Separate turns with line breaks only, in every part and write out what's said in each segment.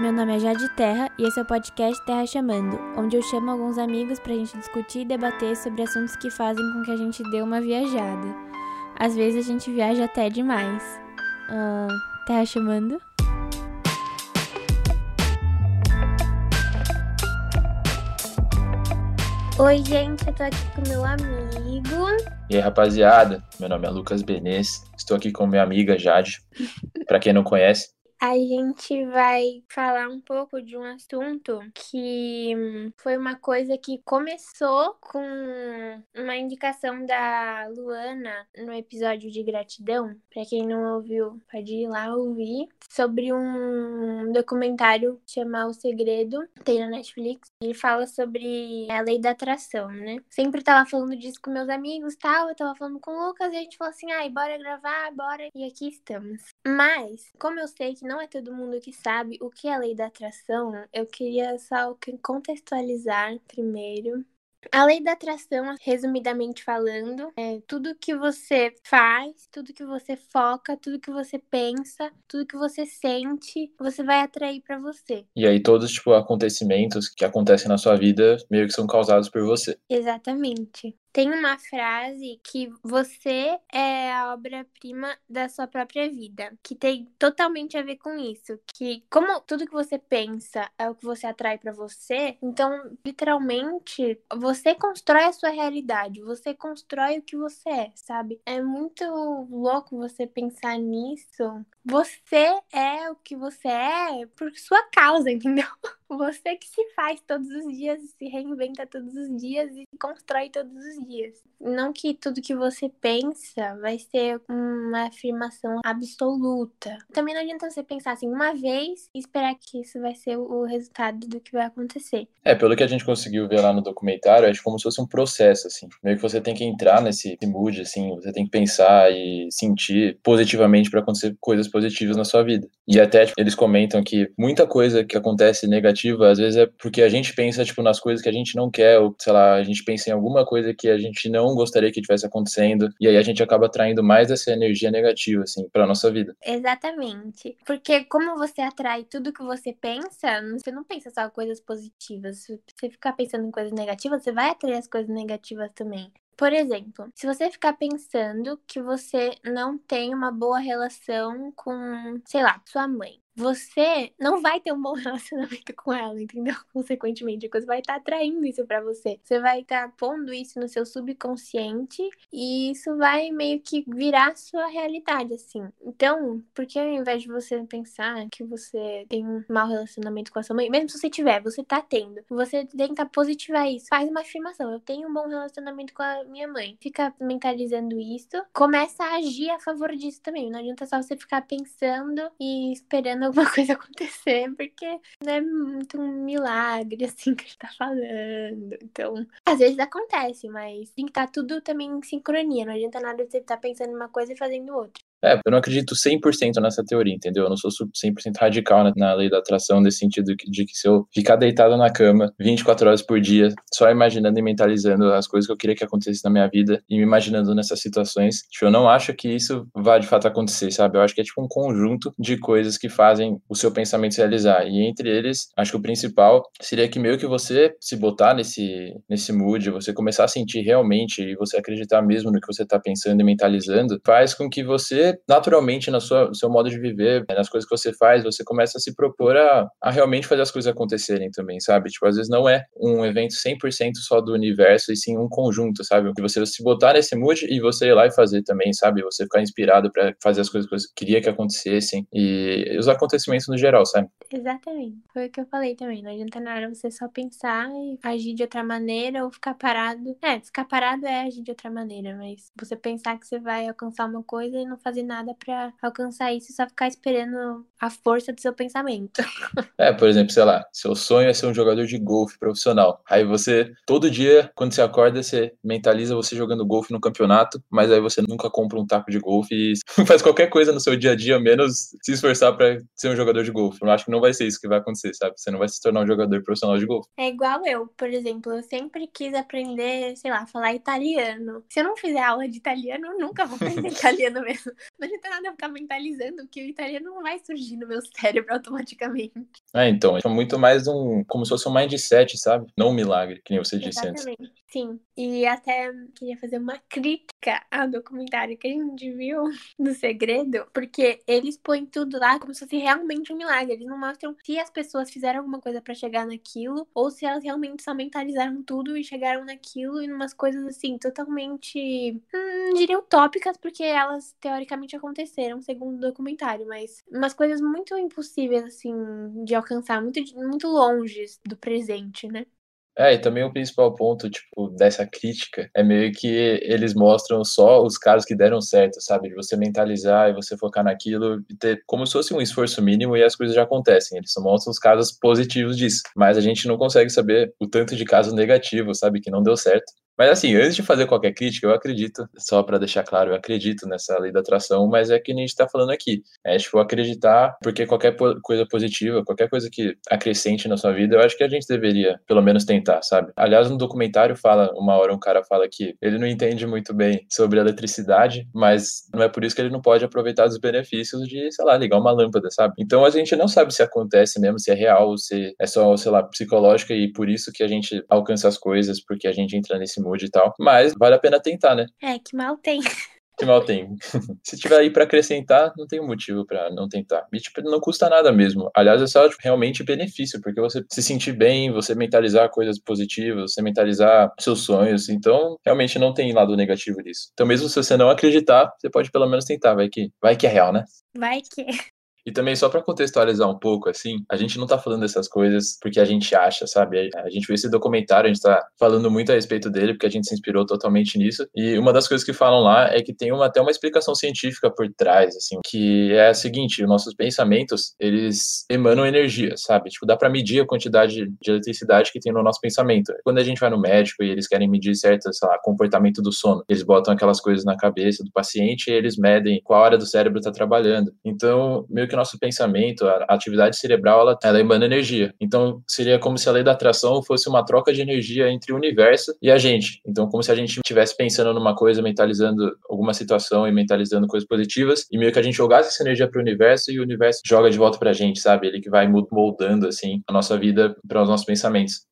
Meu nome é Jade Terra e esse é o podcast Terra Chamando, onde eu chamo alguns amigos pra gente discutir e debater sobre assuntos que fazem com que a gente dê uma viajada. Às vezes a gente viaja até demais. Uh, terra Chamando?
Oi, gente, eu tô aqui com meu amigo.
E aí, rapaziada, meu nome é Lucas Benês, estou aqui com minha amiga Jade. Para quem não conhece,
a gente vai falar um pouco de um assunto que foi uma coisa que começou com uma indicação da Luana no episódio de gratidão. Para quem não ouviu, pode ir lá ouvir. Sobre um documentário chamado O Segredo, tem na Netflix. Ele fala sobre a lei da atração, né? Sempre tava falando disso com meus amigos tal. Eu tava falando com o Lucas e a gente falou assim: ai, bora gravar, bora. E aqui estamos. Mas, como eu sei que não é todo mundo que sabe o que é a lei da atração, eu queria só contextualizar primeiro a lei da atração, resumidamente falando, é tudo que você faz, tudo que você foca, tudo que você pensa, tudo que você sente, você vai atrair para você.
E aí todos tipo acontecimentos que acontecem na sua vida meio que são causados por você.
Exatamente. Tem uma frase que você é a obra-prima da sua própria vida, que tem totalmente a ver com isso, que como tudo que você pensa é o que você atrai para você, então literalmente você constrói a sua realidade, você constrói o que você é, sabe? É muito louco você pensar nisso. Você é o que você é por sua causa, entendeu? Você que se faz todos os dias, se reinventa todos os dias e constrói todos os dias. Não que tudo que você pensa vai ser uma afirmação absoluta. Também não adianta você pensar assim uma vez e esperar que isso vai ser o resultado do que vai acontecer.
É, pelo que a gente conseguiu ver lá no documentário, é como se fosse um processo, assim. Meio que você tem que entrar nesse mood, assim, você tem que pensar e sentir positivamente para acontecer coisas positivas na sua vida. E até tipo, eles comentam que muita coisa que acontece negativa às vezes é porque a gente pensa, tipo, nas coisas que a gente não quer, ou, sei lá, a gente pensa em alguma coisa que a gente não gostaria que tivesse acontecendo, e aí a gente acaba atraindo mais dessa energia negativa, assim, pra nossa vida.
Exatamente. Porque como você atrai tudo que você pensa, você não pensa só coisas positivas. Se você ficar pensando em coisas negativas, você vai atrair as coisas negativas também. Por exemplo, se você ficar pensando que você não tem uma boa relação com, sei lá, sua mãe, você não vai ter um bom relacionamento com ela, entendeu? Consequentemente, você vai estar tá atraindo isso para você. Você vai estar tá pondo isso no seu subconsciente e isso vai meio que virar sua realidade, assim. Então, por que ao invés de você pensar que você tem um mau relacionamento com a sua mãe, mesmo se você tiver, você tá tendo, você tenta positivar isso. Faz uma afirmação: eu tenho um bom relacionamento com a minha mãe. Fica mentalizando isso, começa a agir a favor disso também. Não adianta só você ficar pensando e esperando alguma coisa acontecer, porque não é muito um milagre, assim, que a gente tá falando. Então, às vezes acontece, mas tem que estar tá tudo também em sincronia. Não adianta nada você estar tá pensando uma coisa e fazendo outra.
É, eu não acredito 100% nessa teoria, entendeu? Eu não sou 100% radical na, na, lei da atração, nesse sentido de que se eu ficar deitado na cama 24 horas por dia, só imaginando e mentalizando as coisas que eu queria que acontecesse na minha vida e me imaginando nessas situações, tipo, eu não acho que isso vá de fato acontecer, sabe? Eu acho que é tipo um conjunto de coisas que fazem o seu pensamento se realizar. E entre eles, acho que o principal seria que meio que você se botar nesse, nesse mood, você começar a sentir realmente e você acreditar mesmo no que você está pensando e mentalizando, faz com que você naturalmente na sua, no seu modo de viver, nas coisas que você faz, você começa a se propor a, a realmente fazer as coisas acontecerem também, sabe? Tipo, às vezes não é um evento 100% só do universo, e sim um conjunto, sabe? Que você se botar nesse mood e você ir lá e fazer também, sabe? Você ficar inspirado para fazer as coisas que você queria que acontecessem e os acontecimentos no geral, sabe?
Exatamente. Foi o que eu falei também. Não adianta nada você só pensar e agir de outra maneira ou ficar parado. É, ficar parado é agir de outra maneira, mas você pensar que você vai alcançar uma coisa e não fazer fazer nada para alcançar isso, só ficar esperando a força do seu pensamento.
É, por exemplo, sei lá, seu sonho é ser um jogador de golfe profissional. Aí você, todo dia, quando você acorda, você mentaliza você jogando golfe no campeonato, mas aí você nunca compra um taco de golfe e faz qualquer coisa no seu dia a dia, menos se esforçar para ser um jogador de golfe. Eu acho que não não vai ser isso que vai acontecer, sabe? Você não vai se tornar um jogador profissional de golfe.
É igual eu, por exemplo, eu sempre quis aprender, sei lá, falar italiano. Se eu não fizer aula de italiano, eu nunca vou aprender italiano mesmo. Não adianta nada ficar mentalizando que o italiano não vai surgir no meu cérebro automaticamente.
É, então, é muito mais um, como se fosse um mindset, sabe? Não um milagre, que nem você disse
Exatamente. antes. Sim, e até queria fazer uma crítica ao documentário que a gente viu do Segredo, porque eles põem tudo lá como se fosse realmente um milagre. Eles não mostram se as pessoas fizeram alguma coisa para chegar naquilo ou se elas realmente só mentalizaram tudo e chegaram naquilo e umas coisas assim totalmente, hum, diria utópicas, porque elas teoricamente aconteceram, segundo o documentário, mas umas coisas muito impossíveis assim de alcançar, muito muito longe do presente, né?
É, e também o principal ponto, tipo, dessa crítica é meio que eles mostram só os casos que deram certo, sabe? De você mentalizar e você focar naquilo e ter como se fosse um esforço mínimo e as coisas já acontecem. Eles só mostram os casos positivos disso. Mas a gente não consegue saber o tanto de casos negativos, sabe? Que não deu certo. Mas assim, antes de fazer qualquer crítica, eu acredito, só para deixar claro, eu acredito nessa lei da atração, mas é que a gente está falando aqui. É tipo acreditar, porque qualquer coisa positiva, qualquer coisa que acrescente na sua vida, eu acho que a gente deveria, pelo menos, tentar, sabe? Aliás, no documentário fala, uma hora um cara fala que ele não entende muito bem sobre eletricidade, mas não é por isso que ele não pode aproveitar os benefícios de, sei lá, ligar uma lâmpada, sabe? Então a gente não sabe se acontece mesmo, se é real, se é só, sei lá, psicológica e por isso que a gente alcança as coisas, porque a gente entra nesse mundo e tal. Mas vale a pena tentar, né?
É, que mal tem.
Que mal tem. Se tiver aí para acrescentar, não tem motivo para não tentar. E, tipo, não custa nada mesmo. Aliás, é só tipo, realmente benefício, porque você se sentir bem, você mentalizar coisas positivas, você mentalizar seus sonhos. Então, realmente não tem lado negativo disso. Então, mesmo se você não acreditar, você pode pelo menos tentar. Vai que, vai que é real, né?
Vai que.
E também, só para contextualizar um pouco, assim, a gente não tá falando dessas coisas porque a gente acha, sabe? A gente viu esse documentário, a gente tá falando muito a respeito dele porque a gente se inspirou totalmente nisso. E uma das coisas que falam lá é que tem uma, até uma explicação científica por trás, assim, que é a seguinte: os nossos pensamentos, eles emanam energia, sabe? Tipo, dá para medir a quantidade de eletricidade que tem no nosso pensamento. Quando a gente vai no médico e eles querem medir certo, sei lá, comportamento do sono, eles botam aquelas coisas na cabeça do paciente e eles medem qual hora do cérebro tá trabalhando. Então, meio que o nosso pensamento, a atividade cerebral, ela, ela emana energia. Então, seria como se a lei da atração fosse uma troca de energia entre o universo e a gente. Então, como se a gente estivesse pensando numa coisa, mentalizando alguma situação e mentalizando coisas positivas, e meio que a gente jogasse essa energia para o universo e o universo joga de volta para a gente, sabe? Ele que vai moldando, assim, a nossa vida para os nossos pensamentos.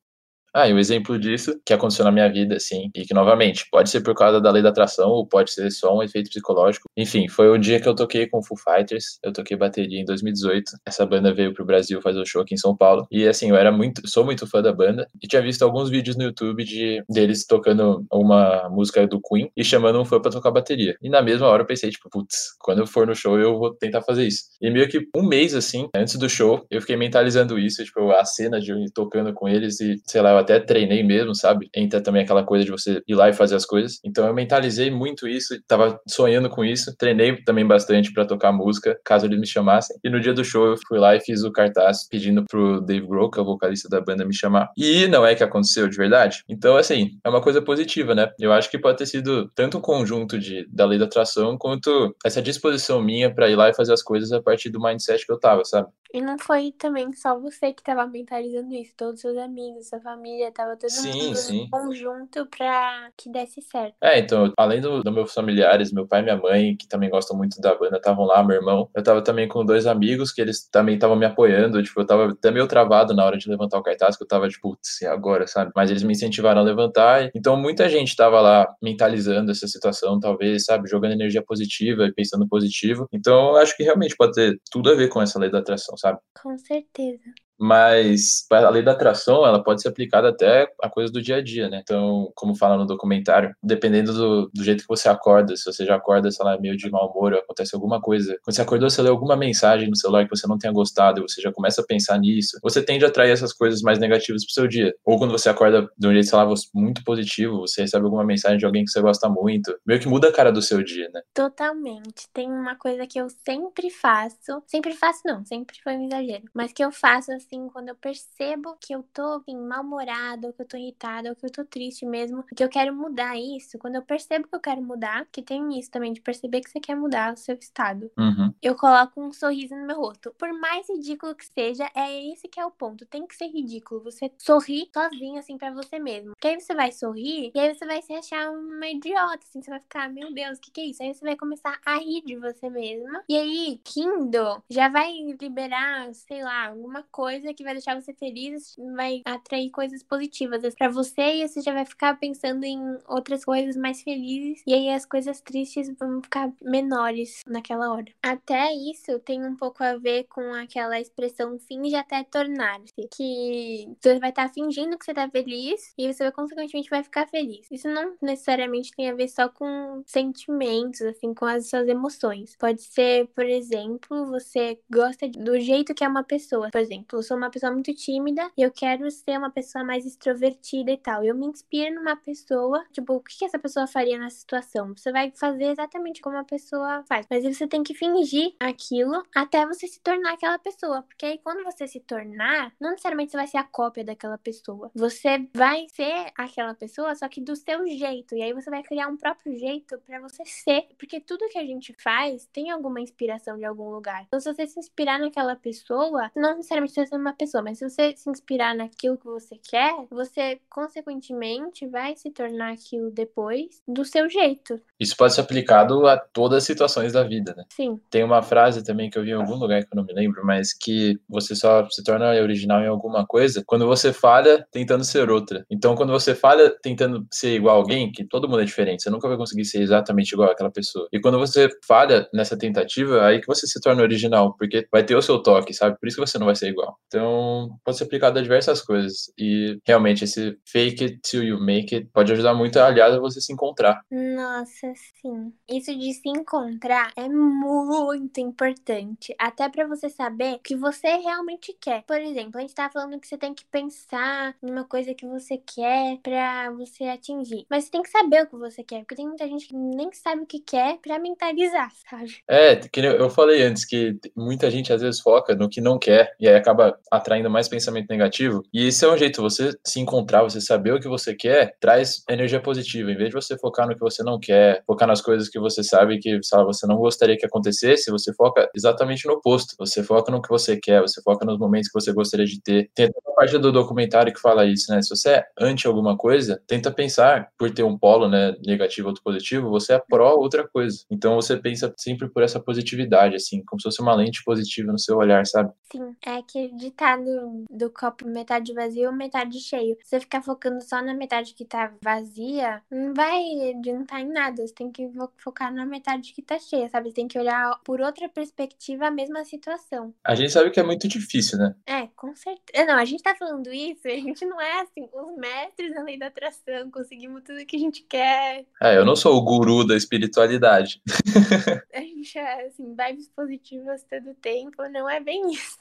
Ah, e um exemplo disso que aconteceu na minha vida, assim, e que, novamente, pode ser por causa da lei da atração ou pode ser só um efeito psicológico. Enfim, foi o dia que eu toquei com o Foo Fighters, eu toquei bateria em 2018. Essa banda veio pro Brasil fazer o show aqui em São Paulo. E, assim, eu era muito, sou muito fã da banda e tinha visto alguns vídeos no YouTube de deles tocando uma música do Queen e chamando um fã pra tocar bateria. E na mesma hora eu pensei, tipo, putz, quando eu for no show eu vou tentar fazer isso. E meio que um mês, assim, antes do show, eu fiquei mentalizando isso, tipo, a cena de eu tocando com eles e, sei lá, até treinei mesmo, sabe? Entra também aquela coisa de você ir lá e fazer as coisas. Então eu mentalizei muito isso, tava sonhando com isso. Treinei também bastante para tocar música, caso eles me chamassem. E no dia do show eu fui lá e fiz o cartaz pedindo pro Dave Grohl, que é o vocalista da banda, me chamar. E não é que aconteceu de verdade. Então, assim, é uma coisa positiva, né? Eu acho que pode ter sido tanto um conjunto de, da lei da atração quanto essa disposição minha para ir lá e fazer as coisas a partir do mindset que eu tava, sabe?
E não foi também só você que estava mentalizando isso, todos os seus amigos, sua família, tava todo
sim,
mundo
sim.
em conjunto pra que desse certo.
É, então, além dos do meus familiares, meu pai e minha mãe, que também gostam muito da banda, estavam lá, meu irmão, eu tava também com dois amigos que eles também estavam me apoiando, tipo, eu tava até meio travado na hora de levantar o cartaz, que eu tava, tipo, putz, agora, sabe? Mas eles me incentivaram a levantar, então muita gente tava lá mentalizando essa situação, talvez, sabe? Jogando energia positiva e pensando positivo. Então, eu acho que realmente pode ter tudo a ver com essa lei da atração, sabe?
Com certeza
mas a lei da atração ela pode ser aplicada até a coisas do dia a dia, né? Então, como fala no documentário, dependendo do, do jeito que você acorda, se você já acorda, sei lá, meio de mau humor, acontece alguma coisa, quando você acordou, você leu alguma mensagem no celular que você não tenha gostado, você já começa a pensar nisso, você tende a atrair essas coisas mais negativas pro seu dia. Ou quando você acorda de um jeito, sei lá, muito positivo, você recebe alguma mensagem de alguém que você gosta muito, meio que muda a cara do seu dia, né?
Totalmente. Tem uma coisa que eu sempre faço, sempre faço não, sempre foi um exagero, mas que eu faço assim, quando eu percebo que eu tô assim, mal-humorada, ou que eu tô irritada, ou que eu tô triste mesmo, que eu quero mudar isso, quando eu percebo que eu quero mudar, que tem isso também, de perceber que você quer mudar o seu estado,
Uhum.
eu coloco um sorriso no meu rosto. Por mais ridículo que seja, é esse que é o ponto. Tem que ser ridículo. Você sorrir sozinho, assim, pra você mesmo. Porque aí você vai sorrir e aí você vai se achar uma idiota, assim. Você vai ficar, meu Deus, o que, que é isso? Aí você vai começar a rir de você mesma. E aí, Kindle já vai liberar, sei lá, alguma coisa que vai deixar você feliz, vai atrair coisas positivas pra você e você já vai ficar pensando em outras coisas mais felizes. E aí as coisas tristes vão ficar menores naquela hora. Até isso tem um pouco a ver com aquela expressão finge até tornar-se. Que você vai estar fingindo que você tá feliz e você consequentemente vai ficar feliz. Isso não necessariamente tem a ver só com sentimentos, assim, com as suas emoções. Pode ser, por exemplo, você gosta do jeito que é uma pessoa. Por exemplo, sou uma pessoa muito tímida e eu quero ser uma pessoa mais extrovertida e tal. Eu me inspiro numa pessoa, tipo, o que essa pessoa faria nessa situação? Você vai fazer exatamente como a pessoa faz. Mas você tem que fingir aquilo até você se tornar aquela pessoa. Porque aí quando você se tornar, não necessariamente você vai ser a cópia daquela pessoa. Você vai ser aquela pessoa, só que do seu jeito. E aí você vai criar um próprio jeito para você ser. Porque tudo que a gente faz tem alguma inspiração de algum lugar. Então, se você se inspirar naquela pessoa, não necessariamente você ser uma pessoa, mas se você se inspirar naquilo que você quer, você consequentemente vai se tornar aquilo depois do seu jeito.
Isso pode ser aplicado a todas as situações da vida, né?
Sim.
Tem uma frase também que eu vi em algum lugar que eu não me lembro, mas que você só se torna original em alguma coisa quando você falha tentando ser outra. Então, quando você falha tentando ser igual a alguém, que todo mundo é diferente, você nunca vai conseguir ser exatamente igual àquela pessoa. E quando você falha nessa tentativa, aí que você se torna original, porque vai ter o seu toque, sabe? Por isso que você não vai ser igual. Então, pode ser aplicado a diversas coisas. E realmente, esse fake it till you make it pode ajudar muito, aliás, a você se encontrar.
Nossa, sim. Isso de se encontrar é muito importante. Até pra você saber o que você realmente quer. Por exemplo, a gente tá falando que você tem que pensar numa coisa que você quer pra você atingir. Mas você tem que saber o que você quer. Porque tem muita gente que nem sabe o que quer pra mentalizar, sabe?
É, que eu falei antes, que muita gente às vezes foca no que não quer e aí acaba atraindo mais pensamento negativo. E esse é um jeito, você se encontrar, você saber o que você quer, traz energia positiva. Em vez de você focar no que você não quer, focar nas coisas que você sabe que lá, você não gostaria que acontecesse, você foca exatamente no oposto. Você foca no que você quer, você foca nos momentos que você gostaria de ter. Tem uma parte do documentário que fala isso, né? Se você é anti alguma coisa, tenta pensar, por ter um polo, né, negativo ou positivo, você é pró outra coisa. Então você pensa sempre por essa positividade, assim, como se fosse uma lente positiva no seu olhar, sabe?
Sim, é aquele ditado do copo metade vazio, metade cheio. Se você ficar focando só na metade que tá vazia, não vai adiantar em nada. Você tem que fo- focar na metade que tá cheia, sabe? Você tem que olhar por outra perspectiva a mesma situação.
A gente sabe que é muito difícil, né?
É, com certeza. Não, a gente tá falando isso, e a gente não é assim, os mestres da lei da atração, conseguimos tudo que a gente quer.
É, eu não sou o guru da espiritualidade.
A gente é assim, vibes positivas todo tempo, não é bem isso.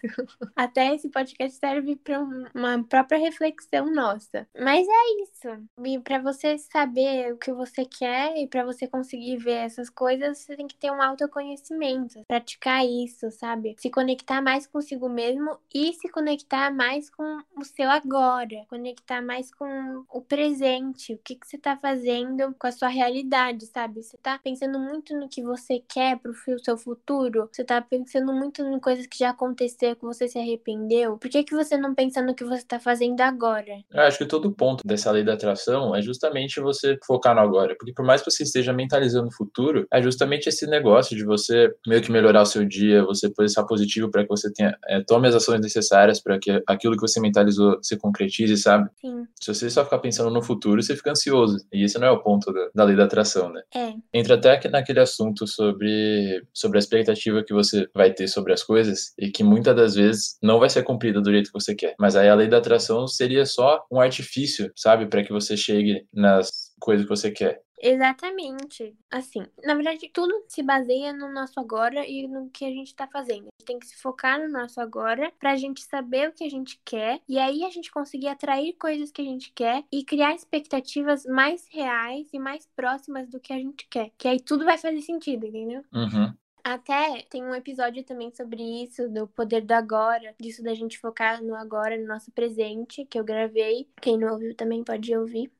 Até esse podcast serve para uma própria reflexão nossa. Mas é isso. E para você saber o que você quer e para você conseguir ver essas coisas, você tem que ter um autoconhecimento, praticar isso, sabe? Se conectar mais consigo mesmo e se conectar mais com o seu agora, conectar mais com o presente, o que, que você tá fazendo com a sua realidade, sabe? Você tá pensando muito no que você quer pro seu futuro, você tá pensando muito em coisas que já aconteceu, que você se arrependeu. Por que, que você não pensa no que você tá fazendo agora?
Eu acho que todo ponto dessa lei da atração é justamente você focar no agora. Porque por mais que você esteja mentalizando o futuro, é justamente esse negócio de você meio que melhorar o seu dia, você pensar positivo para que você tenha, é, tome as ações necessárias para que aquilo que você mentalizou se concretize, sabe?
Sim,
Se você só ficar pensando no futuro, você fica ansioso. E esse não é o ponto da, da lei da atração, né?
é.
Entra até naquele assunto sobre, sobre a expectativa que você vai ter sobre as coisas e que muitas das vezes não vai ser cumprida do jeito que você quer. Mas aí a lei da atração seria só um artifício, sabe, para que você chegue nas coisas que você quer.
Exatamente. Assim, na verdade, tudo se baseia no nosso agora e no que a gente tá fazendo. A gente tem que se focar no nosso agora pra gente saber o que a gente quer e aí a gente conseguir atrair coisas que a gente quer e criar expectativas mais reais e mais próximas do que a gente quer. Que aí tudo vai fazer sentido, entendeu?
Uhum.
Até tem um episódio também sobre isso, do poder do agora, disso da gente focar no agora, no nosso presente, que eu gravei. Quem não ouviu também pode ouvir.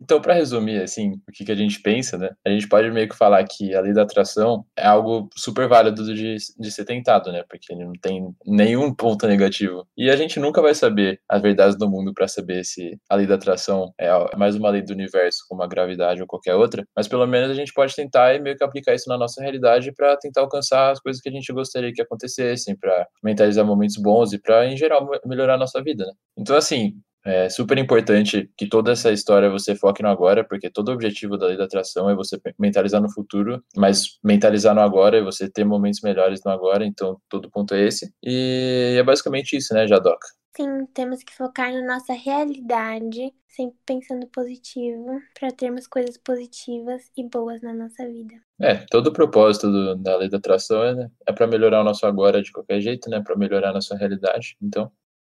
Então, para resumir, assim, o que, que a gente pensa, né? A gente pode meio que falar que a lei da atração é algo super válido de, de ser tentado, né? Porque ele não tem nenhum ponto negativo. E a gente nunca vai saber as verdades do mundo para saber se a lei da atração é mais uma lei do universo, como a gravidade ou qualquer outra. Mas pelo menos a gente pode tentar e meio que aplicar isso na nossa realidade para tentar alcançar as coisas que a gente gostaria que acontecessem, para mentalizar momentos bons e para, em geral, melhorar a nossa vida, né? Então, assim, é super importante que toda essa história você foque no agora, porque todo o objetivo da lei da atração é você mentalizar no futuro, mas mentalizar no agora é você ter momentos melhores no agora, então todo ponto é esse. E é basicamente isso, né, Jadoca?
Sim, temos que focar na nossa realidade, sempre pensando positivo, para termos coisas positivas e boas na nossa vida.
É, todo o propósito do, da lei da atração é, né, é para melhorar o nosso agora de qualquer jeito, né, para melhorar a nossa realidade. Então,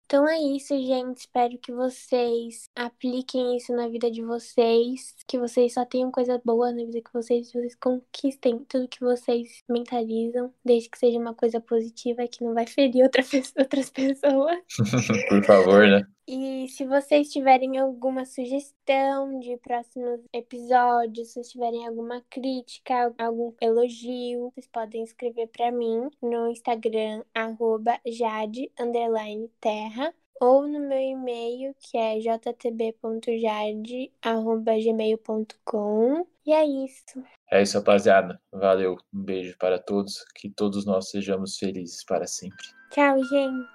então é isso, gente. Espero que vocês apliquem isso na vida de vocês. Que vocês só tenham coisa boa na vida que vocês, vocês conquistem tudo que vocês mentalizam, desde que seja uma coisa positiva que não vai ferir outra, outras pessoas.
Por favor, né?
E se vocês tiverem alguma sugestão de próximos episódios, se tiverem alguma crítica, algum elogio, vocês podem escrever para mim no Instagram, arroba jade, terra, ou no meu e-mail, que é jtb.jade.gmail.com. E é isso.
É isso, rapaziada. Valeu. Um beijo para todos. Que todos nós sejamos felizes para sempre.
Tchau, gente.